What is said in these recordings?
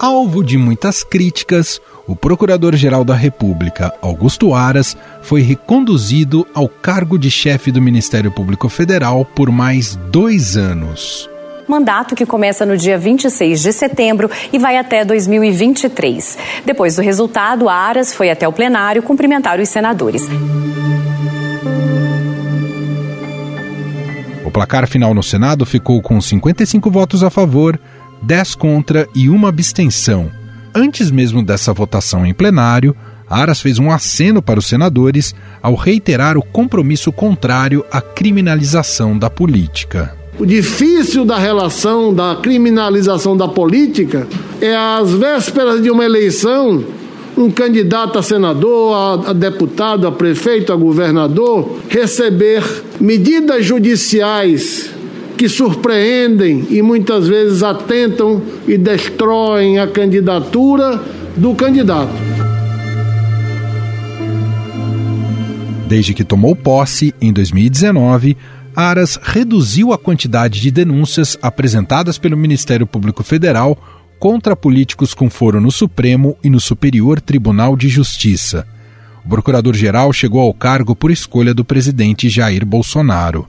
Alvo de muitas críticas, o Procurador-Geral da República, Augusto Aras, foi reconduzido ao cargo de chefe do Ministério Público Federal por mais dois anos mandato que começa no dia 26 de setembro e vai até 2023. Depois do resultado, Aras foi até o plenário cumprimentar os senadores. O placar final no Senado ficou com 55 votos a favor, 10 contra e uma abstenção. Antes mesmo dessa votação em plenário, Aras fez um aceno para os senadores ao reiterar o compromisso contrário à criminalização da política. O difícil da relação da criminalização da política é às vésperas de uma eleição, um candidato a senador, a, deputado, a prefeito, a governador, receber medidas judiciais que surpreendem e muitas vezes atentam e destroem a candidatura do candidato. Desde que tomou posse, em 2019, Aras reduziu a quantidade de denúncias apresentadas pelo Ministério Público Federal contra políticos com foro no Supremo e no Superior Tribunal de Justiça. O procurador-geral chegou ao cargo por escolha do presidente Jair Bolsonaro.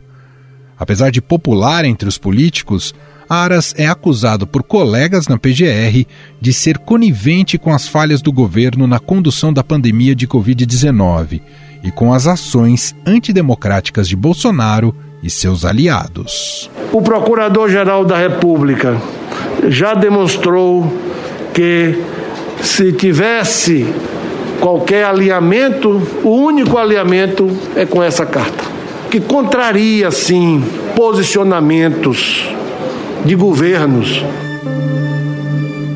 Apesar de popular entre os políticos, Aras é acusado por colegas na PGR de ser conivente com as falhas do governo na condução da pandemia de Covid-19 e com as ações antidemocráticas de Bolsonaro e seus aliados. O Procurador-Geral da República já demonstrou que se tivesse qualquer alinhamento, o único alinhamento é com essa carta, que contraria sim posicionamentos de governos.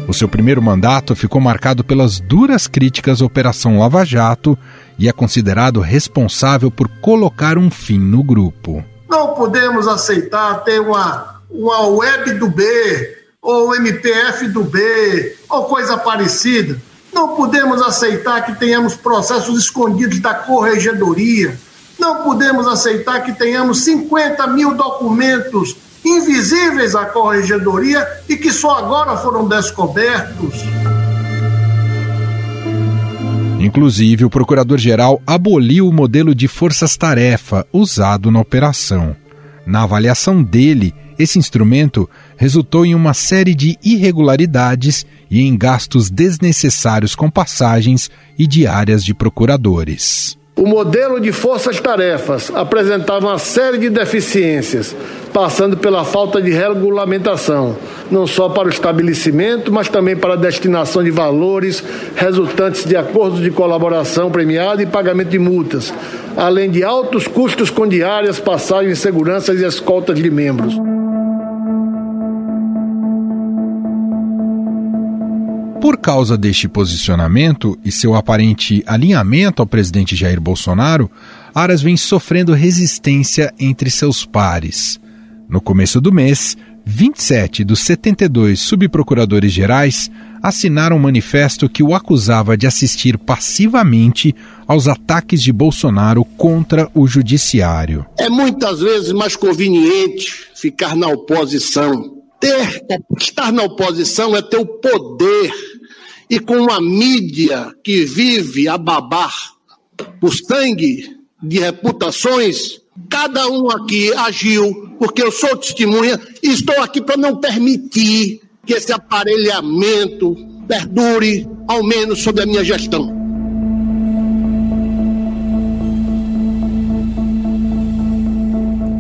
O seu primeiro mandato ficou marcado pelas duras críticas à Operação Lava Jato e é considerado responsável por colocar um fim no grupo. Não podemos aceitar ter uma, uma web do B, ou MPF do B, ou coisa parecida. Não podemos aceitar que tenhamos processos escondidos da corregedoria. Não podemos aceitar que tenhamos 50 mil documentos invisíveis à corregedoria e que só agora foram descobertos. Inclusive, o procurador-geral aboliu o modelo de forças-tarefa usado na operação. Na avaliação dele, esse instrumento resultou em uma série de irregularidades e em gastos desnecessários com passagens e diárias de procuradores. O modelo de forças-tarefas apresentava uma série de deficiências, passando pela falta de regulamentação, não só para o estabelecimento, mas também para a destinação de valores resultantes de acordos de colaboração premiada e pagamento de multas, além de altos custos com diárias, passagens, seguranças e escoltas de membros. Por causa deste posicionamento e seu aparente alinhamento ao presidente Jair Bolsonaro, Aras vem sofrendo resistência entre seus pares. No começo do mês, 27 dos 72 subprocuradores gerais assinaram um manifesto que o acusava de assistir passivamente aos ataques de Bolsonaro contra o judiciário. É muitas vezes mais conveniente ficar na oposição. Ter, estar na oposição é ter o poder e com uma mídia que vive a babar o sangue de reputações, cada um aqui agiu, porque eu sou testemunha e estou aqui para não permitir que esse aparelhamento perdure, ao menos sob a minha gestão.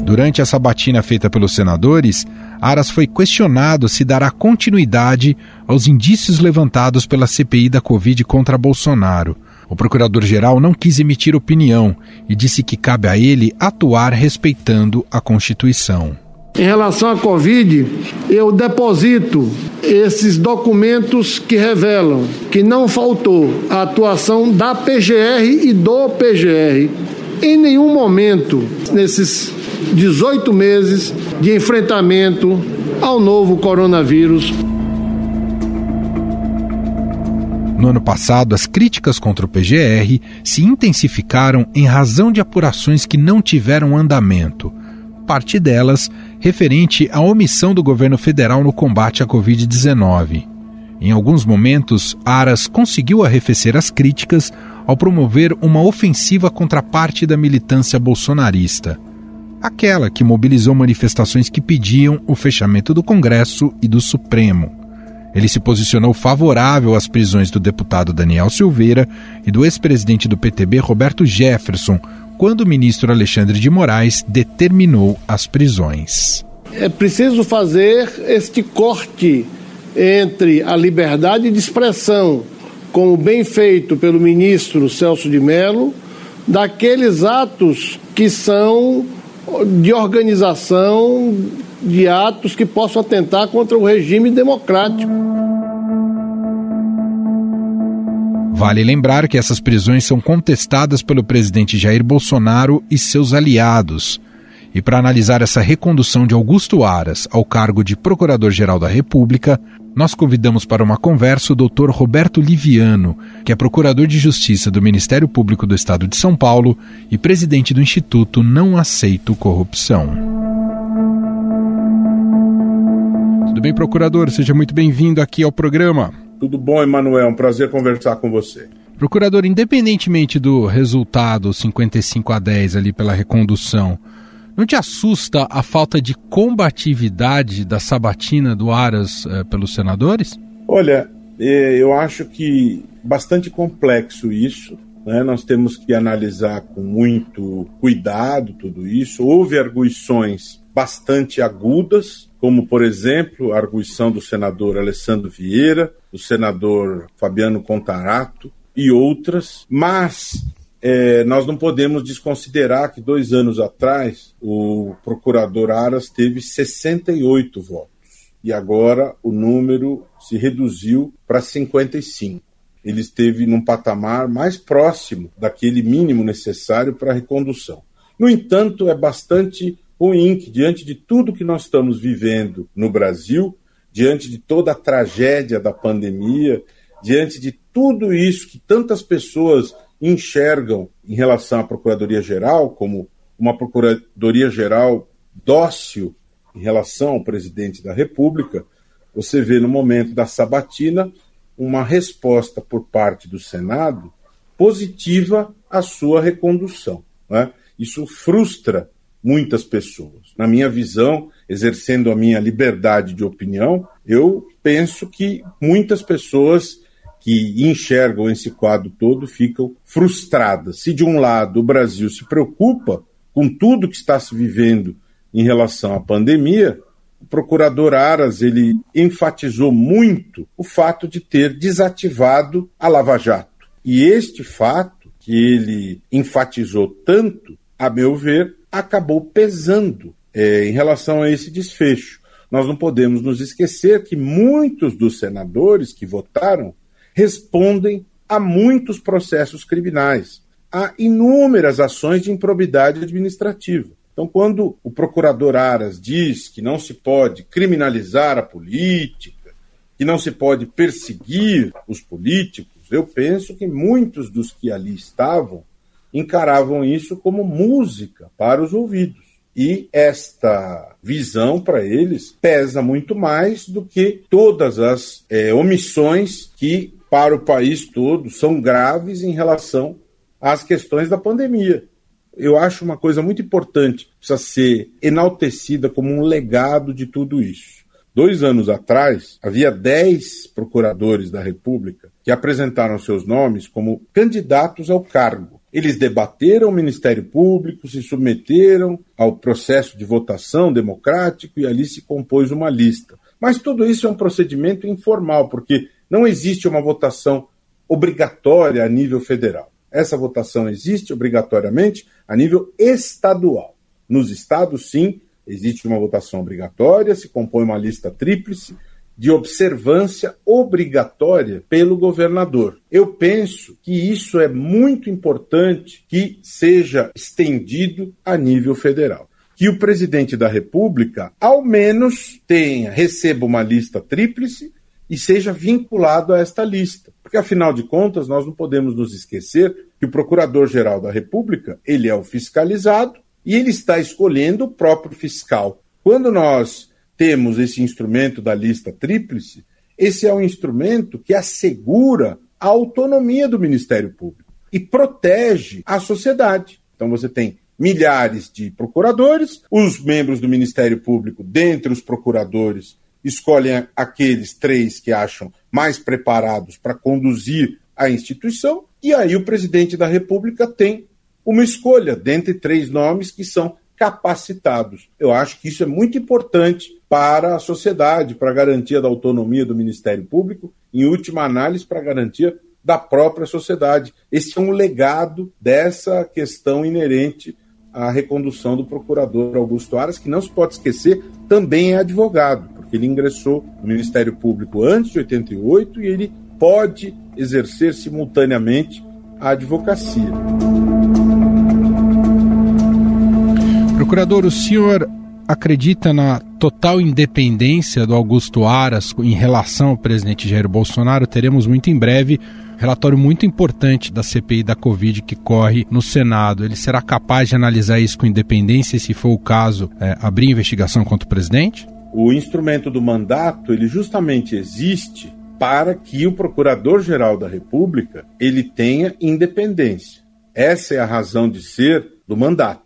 Durante a sabatina feita pelos senadores, Aras foi questionado se dará continuidade aos indícios levantados pela CPI da Covid contra Bolsonaro. O procurador-geral não quis emitir opinião e disse que cabe a ele atuar respeitando a Constituição. Em relação à Covid, eu deposito esses documentos que revelam que não faltou a atuação da PGR e do PGR. Em nenhum momento, nesses 18 meses de enfrentamento ao novo coronavírus. No ano passado, as críticas contra o PGR se intensificaram em razão de apurações que não tiveram andamento, parte delas referente à omissão do governo federal no combate à Covid-19. Em alguns momentos, Aras conseguiu arrefecer as críticas ao promover uma ofensiva contra parte da militância bolsonarista, aquela que mobilizou manifestações que pediam o fechamento do Congresso e do Supremo. Ele se posicionou favorável às prisões do deputado Daniel Silveira e do ex-presidente do PTB Roberto Jefferson, quando o ministro Alexandre de Moraes determinou as prisões. É preciso fazer este corte entre a liberdade de expressão como bem feito pelo ministro Celso de Mello, daqueles atos que são de organização de atos que possam atentar contra o regime democrático. Vale lembrar que essas prisões são contestadas pelo presidente Jair Bolsonaro e seus aliados. E para analisar essa recondução de Augusto Aras ao cargo de Procurador-Geral da República, nós convidamos para uma conversa o Dr. Roberto Liviano, que é Procurador de Justiça do Ministério Público do Estado de São Paulo e presidente do Instituto Não Aceito Corrupção. Tudo bem, procurador? Seja muito bem-vindo aqui ao programa. Tudo bom, Emanuel? Um prazer conversar com você. Procurador, independentemente do resultado 55 a 10 ali pela recondução, não te assusta a falta de combatividade da sabatina do Aras eh, pelos senadores? Olha, eh, eu acho que bastante complexo isso. Né? Nós temos que analisar com muito cuidado tudo isso. Houve arguições bastante agudas, como, por exemplo, a arguição do senador Alessandro Vieira, do senador Fabiano Contarato e outras, mas é, nós não podemos desconsiderar que dois anos atrás o procurador Aras teve 68 votos e agora o número se reduziu para 55. Ele esteve num patamar mais próximo daquele mínimo necessário para a recondução. No entanto, é bastante ruim que, diante de tudo que nós estamos vivendo no Brasil, diante de toda a tragédia da pandemia, diante de tudo isso que tantas pessoas enxergam em relação à Procuradoria-Geral como uma Procuradoria-Geral dócil em relação ao presidente da República, você vê no momento da sabatina uma resposta por parte do Senado positiva à sua recondução. Né? Isso frustra muitas pessoas. Na minha visão, exercendo a minha liberdade de opinião, eu penso que muitas pessoas que enxergam esse quadro todo ficam frustradas. Se de um lado o Brasil se preocupa com tudo que está se vivendo em relação à pandemia, o procurador Aras ele enfatizou muito o fato de ter desativado a Lava Jato. E este fato que ele enfatizou tanto, a meu ver, acabou pesando é, em relação a esse desfecho. Nós não podemos nos esquecer que muitos dos senadores que votaram respondem a muitos processos criminais, a inúmeras ações de improbidade administrativa. Então, quando o procurador Aras diz que não se pode criminalizar a política, que não se pode perseguir os políticos, eu penso que muitos dos que ali estavam encaravam isso como música para os ouvidos. E esta visão para eles pesa muito mais do que todas as é, omissões que para o país todo são graves em relação às questões da pandemia. Eu acho uma coisa muito importante, precisa ser enaltecida como um legado de tudo isso. Dois anos atrás, havia dez procuradores da República que apresentaram seus nomes como candidatos ao cargo. Eles debateram o Ministério Público, se submeteram ao processo de votação democrático e ali se compôs uma lista. Mas tudo isso é um procedimento informal, porque não existe uma votação obrigatória a nível federal. Essa votação existe obrigatoriamente a nível estadual. Nos estados, sim, existe uma votação obrigatória, se compõe uma lista tríplice de observância obrigatória pelo governador. Eu penso que isso é muito importante que seja estendido a nível federal. Que o presidente da República, ao menos, tenha, receba uma lista tríplice e seja vinculado a esta lista. Porque, afinal de contas, nós não podemos nos esquecer que o Procurador-Geral da República, ele é o fiscalizado e ele está escolhendo o próprio fiscal. Quando nós temos esse instrumento da lista tríplice, esse é um instrumento que assegura a autonomia do Ministério Público e protege a sociedade. Então você tem milhares de procuradores, os membros do Ministério Público, dentre os procuradores, escolhem aqueles três que acham mais preparados para conduzir a instituição, e aí o presidente da República tem uma escolha dentre três nomes que são capacitados. Eu acho que isso é muito importante para a sociedade, para a garantia da autonomia do Ministério Público, em última análise, para a garantia da própria sociedade. Esse é um legado dessa questão inerente à recondução do procurador Augusto Aras, que não se pode esquecer, também é advogado, porque ele ingressou no Ministério Público antes de 88 e ele pode exercer simultaneamente a advocacia. Procurador, o senhor acredita na total independência do Augusto Aras em relação ao presidente Jair Bolsonaro? Teremos muito em breve relatório muito importante da CPI da Covid que corre no Senado. Ele será capaz de analisar isso com independência e, se for o caso, é, abrir investigação contra o presidente? O instrumento do mandato, ele justamente existe para que o Procurador-Geral da República ele tenha independência. Essa é a razão de ser do mandato.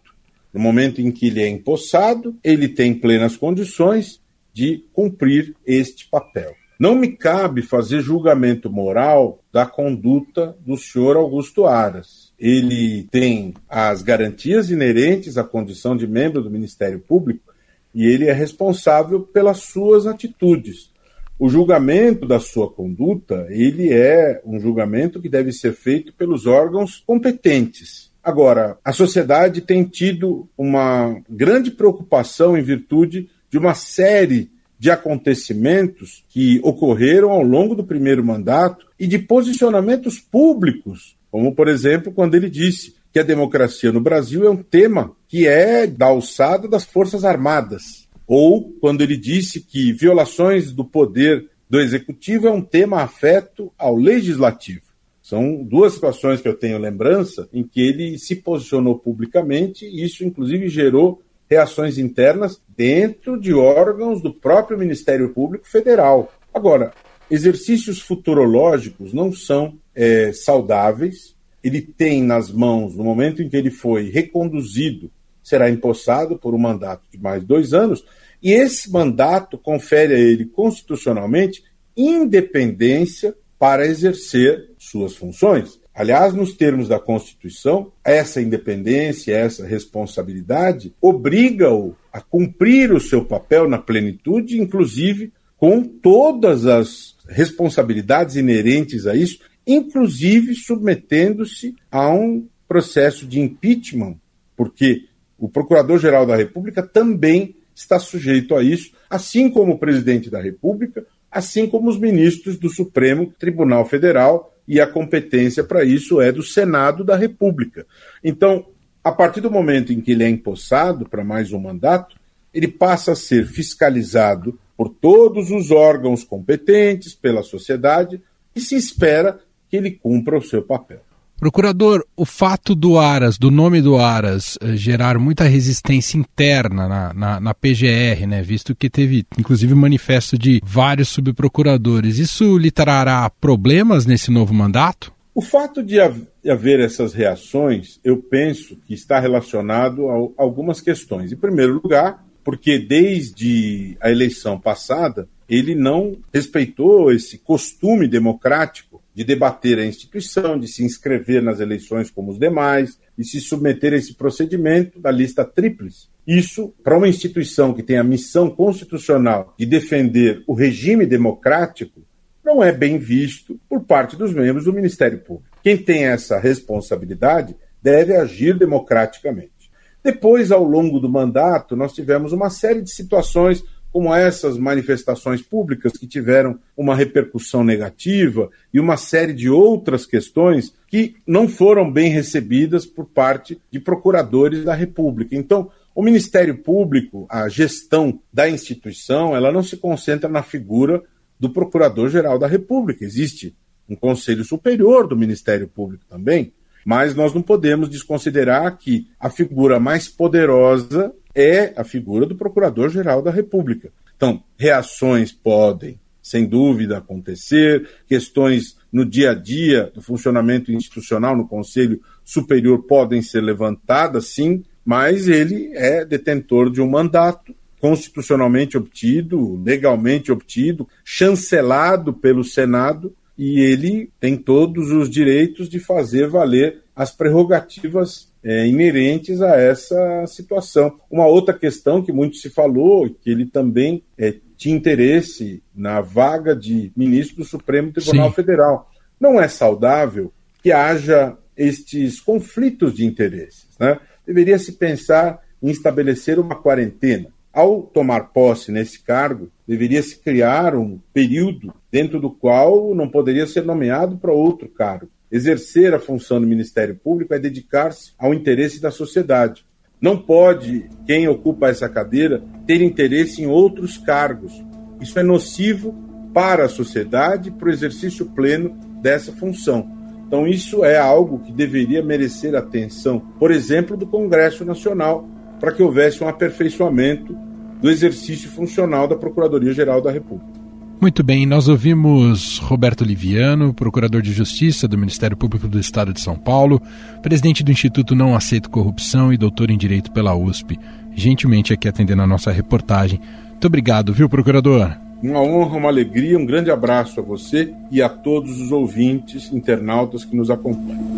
No momento em que ele é empossado, ele tem plenas condições de cumprir este papel. Não me cabe fazer julgamento moral da conduta do senhor Augusto Aras. Ele tem as garantias inerentes à condição de membro do Ministério Público e ele é responsável pelas suas atitudes. O julgamento da sua conduta, ele é um julgamento que deve ser feito pelos órgãos competentes. Agora, a sociedade tem tido uma grande preocupação em virtude de uma série de acontecimentos que ocorreram ao longo do primeiro mandato e de posicionamentos públicos, como, por exemplo, quando ele disse que a democracia no Brasil é um tema que é da alçada das Forças Armadas, ou quando ele disse que violações do poder do executivo é um tema afeto ao legislativo. São duas situações que eu tenho lembrança em que ele se posicionou publicamente e isso, inclusive, gerou reações internas dentro de órgãos do próprio Ministério Público Federal. Agora, exercícios futurológicos não são é, saudáveis. Ele tem nas mãos, no momento em que ele foi reconduzido, será empossado por um mandato de mais dois anos, e esse mandato confere a ele constitucionalmente independência para exercer suas funções. Aliás, nos termos da Constituição, essa independência, essa responsabilidade obriga-o a cumprir o seu papel na plenitude, inclusive com todas as responsabilidades inerentes a isso, inclusive submetendo-se a um processo de impeachment, porque o Procurador-Geral da República também está sujeito a isso, assim como o presidente da República, assim como os ministros do Supremo Tribunal Federal e a competência para isso é do Senado da República. Então, a partir do momento em que ele é empossado para mais um mandato, ele passa a ser fiscalizado por todos os órgãos competentes, pela sociedade, e se espera que ele cumpra o seu papel. Procurador, o fato do Aras, do nome do Aras, eh, gerar muita resistência interna na, na, na, PGR, né, visto que teve inclusive manifesto de vários subprocuradores, isso lhe trará problemas nesse novo mandato? O fato de haver essas reações, eu penso que está relacionado a algumas questões. Em primeiro lugar, porque desde a eleição passada, ele não respeitou esse costume democrático de debater a instituição, de se inscrever nas eleições como os demais e se submeter a esse procedimento da lista tríplice. Isso, para uma instituição que tem a missão constitucional de defender o regime democrático, não é bem visto por parte dos membros do Ministério Público. Quem tem essa responsabilidade deve agir democraticamente. Depois, ao longo do mandato, nós tivemos uma série de situações como essas manifestações públicas que tiveram uma repercussão negativa e uma série de outras questões que não foram bem recebidas por parte de procuradores da República. Então, o Ministério Público, a gestão da instituição, ela não se concentra na figura do Procurador-Geral da República. Existe um Conselho Superior do Ministério Público também, mas nós não podemos desconsiderar que a figura mais poderosa é a figura do Procurador-Geral da República. Então, reações podem sem dúvida, acontecer, questões no dia a dia do funcionamento institucional no Conselho Superior podem ser levantadas, sim, mas ele é detentor de um mandato constitucionalmente obtido, legalmente obtido, chancelado pelo Senado, e ele tem todos os direitos de fazer valer as prerrogativas é, inerentes a essa situação. Uma outra questão que muito se falou, que ele também é, tinha interesse na vaga de ministro do Supremo Tribunal Sim. Federal. Não é saudável que haja estes conflitos de interesses. Né? Deveria se pensar em estabelecer uma quarentena ao tomar posse nesse cargo, deveria se criar um período dentro do qual não poderia ser nomeado para outro cargo. Exercer a função do Ministério Público é dedicar-se ao interesse da sociedade. Não pode quem ocupa essa cadeira ter interesse em outros cargos. Isso é nocivo para a sociedade e para o exercício pleno dessa função. Então, isso é algo que deveria merecer atenção, por exemplo, do Congresso Nacional, para que houvesse um aperfeiçoamento do exercício funcional da Procuradoria-Geral da República. Muito bem, nós ouvimos Roberto Liviano, procurador de Justiça do Ministério Público do Estado de São Paulo, presidente do Instituto Não Aceito Corrupção e doutor em Direito pela USP, gentilmente aqui atendendo a nossa reportagem. Muito obrigado, viu, procurador? Uma honra, uma alegria, um grande abraço a você e a todos os ouvintes, internautas que nos acompanham.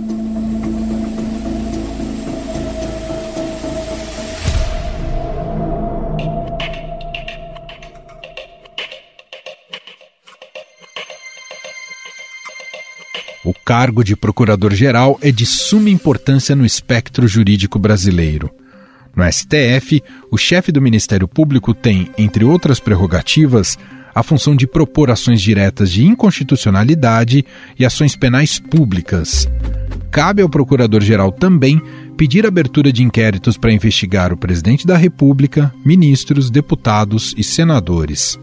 Cargo de procurador-geral é de suma importância no espectro jurídico brasileiro. No STF, o chefe do Ministério Público tem, entre outras prerrogativas, a função de propor ações diretas de inconstitucionalidade e ações penais públicas. Cabe ao procurador-geral também pedir abertura de inquéritos para investigar o presidente da República, ministros, deputados e senadores.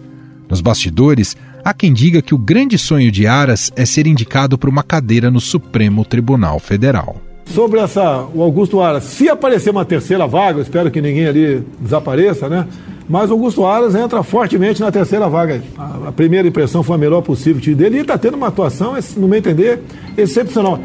Nos bastidores, Há quem diga que o grande sonho de Aras é ser indicado para uma cadeira no Supremo Tribunal Federal. Sobre essa, o Augusto Aras, se aparecer uma terceira vaga, eu espero que ninguém ali desapareça, né? Mas o Augusto Aras entra fortemente na terceira vaga. A, a primeira impressão foi a melhor possível dele e está tendo uma atuação, no meu entender, excepcional.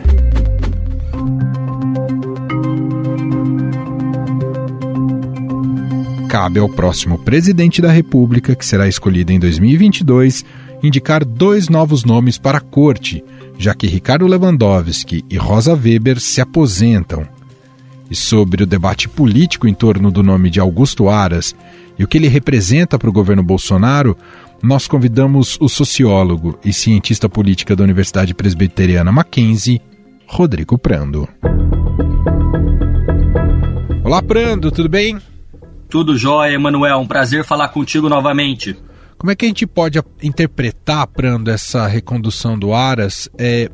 Cabe ao próximo presidente da República, que será escolhido em 2022, indicar dois novos nomes para a corte, já que Ricardo Lewandowski e Rosa Weber se aposentam. E sobre o debate político em torno do nome de Augusto Aras e o que ele representa para o governo Bolsonaro, nós convidamos o sociólogo e cientista política da Universidade Presbiteriana Mackenzie, Rodrigo Prando. Olá, Prando, tudo bem? Tudo jóia, Emanuel. Um prazer falar contigo novamente. Como é que a gente pode interpretar, Prando, essa recondução do Aras? É,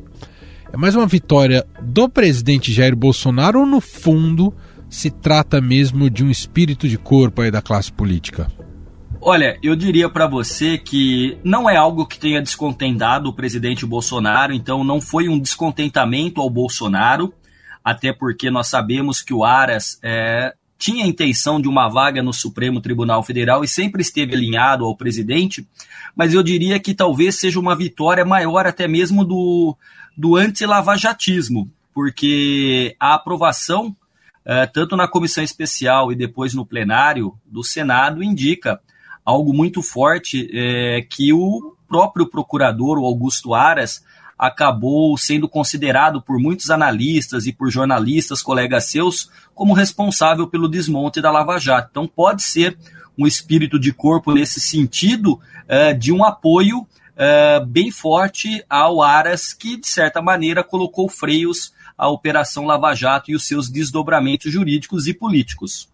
é mais uma vitória do presidente Jair Bolsonaro ou, no fundo, se trata mesmo de um espírito de corpo aí da classe política? Olha, eu diria para você que não é algo que tenha descontentado o presidente Bolsonaro, então não foi um descontentamento ao Bolsonaro, até porque nós sabemos que o Aras é, tinha a intenção de uma vaga no Supremo Tribunal Federal e sempre esteve alinhado ao presidente, mas eu diria que talvez seja uma vitória maior até mesmo do, do anti-lavajatismo, porque a aprovação, eh, tanto na comissão especial e depois no plenário do Senado, indica algo muito forte eh, que o próprio procurador, o Augusto Aras, acabou sendo considerado por muitos analistas e por jornalistas, colegas seus, como responsável pelo desmonte da Lava Jato. Então, pode ser um espírito de corpo nesse sentido uh, de um apoio uh, bem forte ao Aras, que, de certa maneira, colocou freios à Operação Lava Jato e os seus desdobramentos jurídicos e políticos.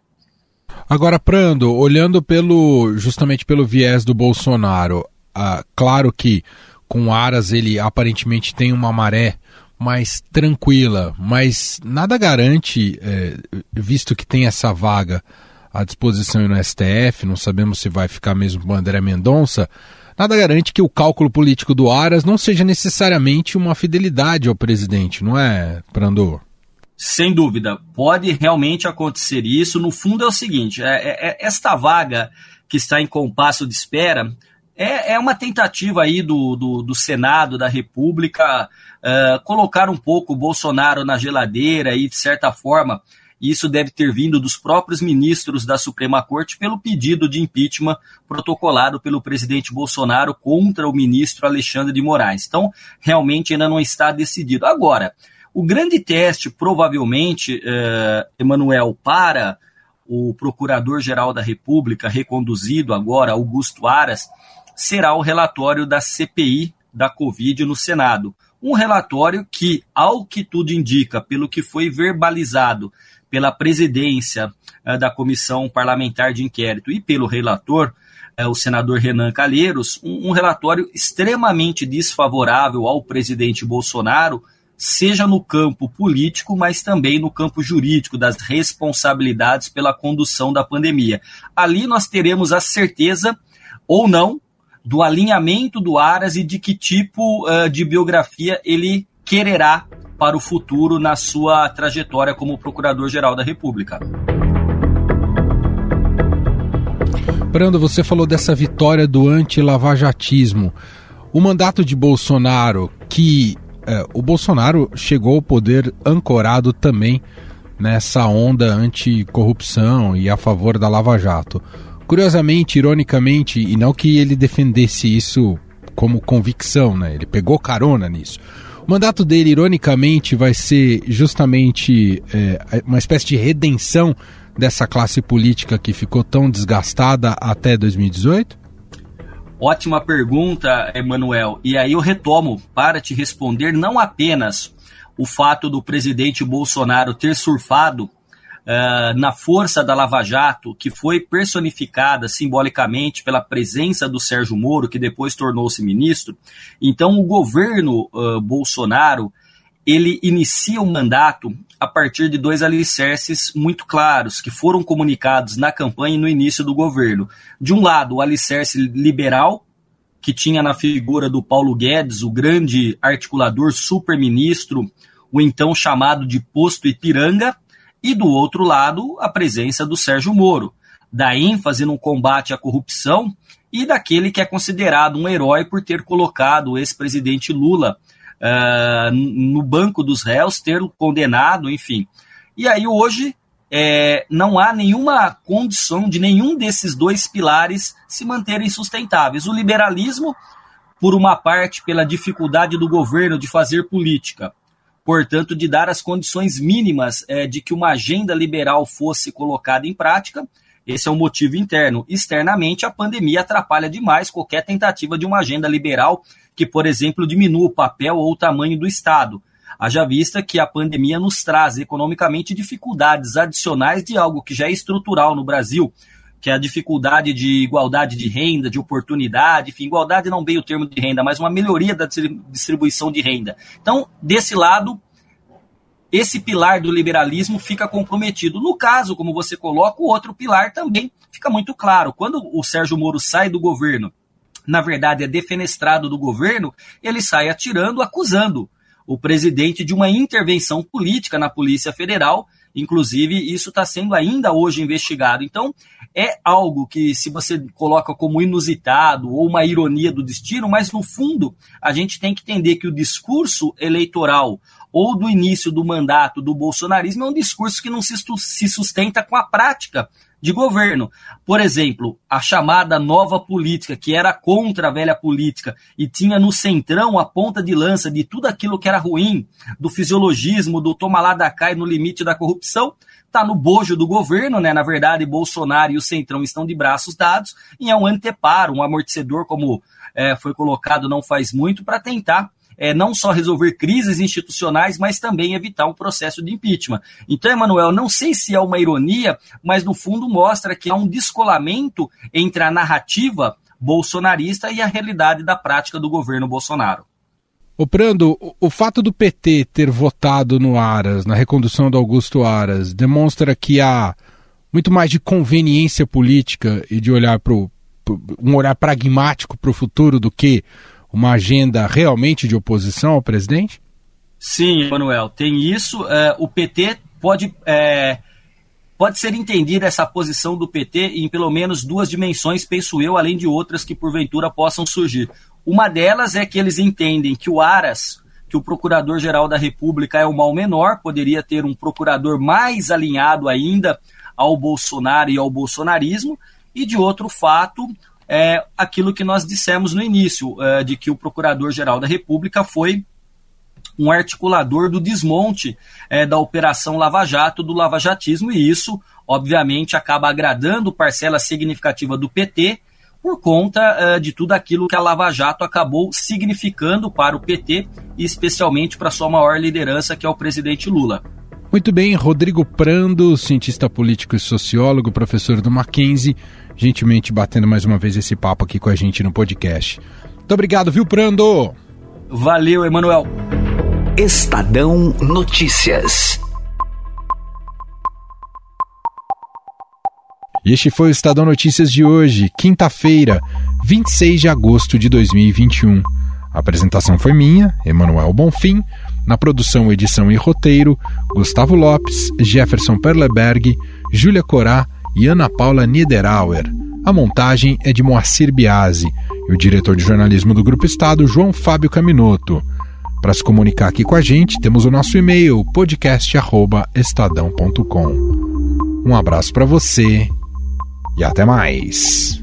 Agora, Prando, olhando pelo justamente pelo viés do Bolsonaro, uh, claro que com Aras ele aparentemente tem uma maré mais tranquila, mas nada garante, é, visto que tem essa vaga à disposição no STF, não sabemos se vai ficar mesmo com André Mendonça, nada garante que o cálculo político do Aras não seja necessariamente uma fidelidade ao presidente, não é, Prandor? Sem dúvida, pode realmente acontecer isso. No fundo é o seguinte: é, é, é esta vaga que está em compasso de espera é, é uma tentativa aí do, do, do Senado, da República, uh, colocar um pouco o Bolsonaro na geladeira e, de certa forma, isso deve ter vindo dos próprios ministros da Suprema Corte pelo pedido de impeachment protocolado pelo presidente Bolsonaro contra o ministro Alexandre de Moraes. Então, realmente ainda não está decidido. Agora, o grande teste, provavelmente, uh, Emanuel, para o Procurador-Geral da República, reconduzido agora, Augusto Aras, será o relatório da CPI da Covid no Senado. Um relatório que, ao que tudo indica, pelo que foi verbalizado pela presidência eh, da Comissão Parlamentar de Inquérito e pelo relator, eh, o senador Renan Calheiros, um, um relatório extremamente desfavorável ao presidente Bolsonaro, seja no campo político, mas também no campo jurídico, das responsabilidades pela condução da pandemia. Ali nós teremos a certeza ou não do alinhamento do Aras e de que tipo uh, de biografia ele quererá para o futuro na sua trajetória como Procurador-Geral da República. Brando, você falou dessa vitória do anti-lavajatismo. O mandato de Bolsonaro, que eh, o Bolsonaro chegou ao poder ancorado também nessa onda anticorrupção e a favor da Lava Jato. Curiosamente, ironicamente, e não que ele defendesse isso como convicção, né? Ele pegou carona nisso. O mandato dele, ironicamente, vai ser justamente é, uma espécie de redenção dessa classe política que ficou tão desgastada até 2018? Ótima pergunta, Emanuel. E aí eu retomo para te responder não apenas o fato do presidente Bolsonaro ter surfado uh, na força da Lava Jato, que foi personificada simbolicamente pela presença do Sérgio Moro, que depois tornou-se ministro. Então, o governo uh, Bolsonaro ele inicia o mandato a partir de dois alicerces muito claros que foram comunicados na campanha e no início do governo. De um lado, o alicerce liberal, que tinha na figura do Paulo Guedes, o grande articulador super-ministro, o então chamado de posto Ipiranga, e do outro lado, a presença do Sérgio Moro, da ênfase no combate à corrupção e daquele que é considerado um herói por ter colocado o ex-presidente Lula uh, no banco dos réus, ter condenado, enfim. E aí hoje é, não há nenhuma condição de nenhum desses dois pilares se manterem sustentáveis. O liberalismo, por uma parte, pela dificuldade do governo de fazer política, portanto, de dar as condições mínimas é, de que uma agenda liberal fosse colocada em prática. Esse é um motivo interno. Externamente, a pandemia atrapalha demais qualquer tentativa de uma agenda liberal que, por exemplo, diminua o papel ou o tamanho do Estado. Haja vista que a pandemia nos traz economicamente dificuldades adicionais de algo que já é estrutural no Brasil, que é a dificuldade de igualdade de renda, de oportunidade, enfim, igualdade não bem o termo de renda, mas uma melhoria da distribuição de renda. Então, desse lado, esse pilar do liberalismo fica comprometido. No caso, como você coloca, o outro pilar também fica muito claro. Quando o Sérgio Moro sai do governo, na verdade é defenestrado do governo, ele sai atirando, acusando o presidente de uma intervenção política na Polícia Federal Inclusive, isso está sendo ainda hoje investigado. Então, é algo que, se você coloca como inusitado ou uma ironia do destino, mas no fundo, a gente tem que entender que o discurso eleitoral ou do início do mandato do bolsonarismo é um discurso que não se sustenta com a prática de governo. Por exemplo, a chamada nova política, que era contra a velha política e tinha no centrão a ponta de lança de tudo aquilo que era ruim, do fisiologismo, do toma lá da e no limite da corrupção, está no bojo do governo, né? Na verdade, Bolsonaro e o Centrão estão de braços dados e é um anteparo, um amortecedor, como é, foi colocado não faz muito, para tentar é, não só resolver crises institucionais, mas também evitar um processo de impeachment. Então, Emanuel, não sei se é uma ironia, mas no fundo mostra que há um descolamento entre a narrativa bolsonarista e a realidade da prática do governo Bolsonaro. O Prando, o fato do PT ter votado no Aras, na recondução do Augusto Aras, demonstra que há muito mais de conveniência política e de olhar para um olhar pragmático para o futuro do que uma agenda realmente de oposição ao presidente? Sim, Manuel, tem isso. É, o PT pode, é, pode ser entendida essa posição do PT em pelo menos duas dimensões, penso eu, além de outras que porventura possam surgir. Uma delas é que eles entendem que o Aras, que o Procurador-Geral da República é o mal menor, poderia ter um procurador mais alinhado ainda ao Bolsonaro e ao bolsonarismo, e de outro fato, é aquilo que nós dissemos no início, é, de que o Procurador-Geral da República foi um articulador do desmonte é, da Operação Lava Jato, do lavajatismo, e isso, obviamente, acaba agradando parcela significativa do PT por conta uh, de tudo aquilo que a Lava Jato acabou significando para o PT e especialmente para sua maior liderança, que é o presidente Lula. Muito bem, Rodrigo Prando, cientista político e sociólogo, professor do Mackenzie, gentilmente batendo mais uma vez esse papo aqui com a gente no podcast. Muito obrigado, viu, Prando? Valeu, Emanuel. Estadão Notícias. E este foi o Estadão Notícias de hoje, quinta-feira, 26 de agosto de 2021. A apresentação foi minha, Emanuel Bonfim. Na produção, edição e roteiro, Gustavo Lopes, Jefferson Perleberg, Júlia Corá e Ana Paula Niederauer. A montagem é de Moacir Biasi e o diretor de jornalismo do Grupo Estado, João Fábio Caminoto. Para se comunicar aqui com a gente, temos o nosso e-mail podcast@estadão.com. Um abraço para você e até mais.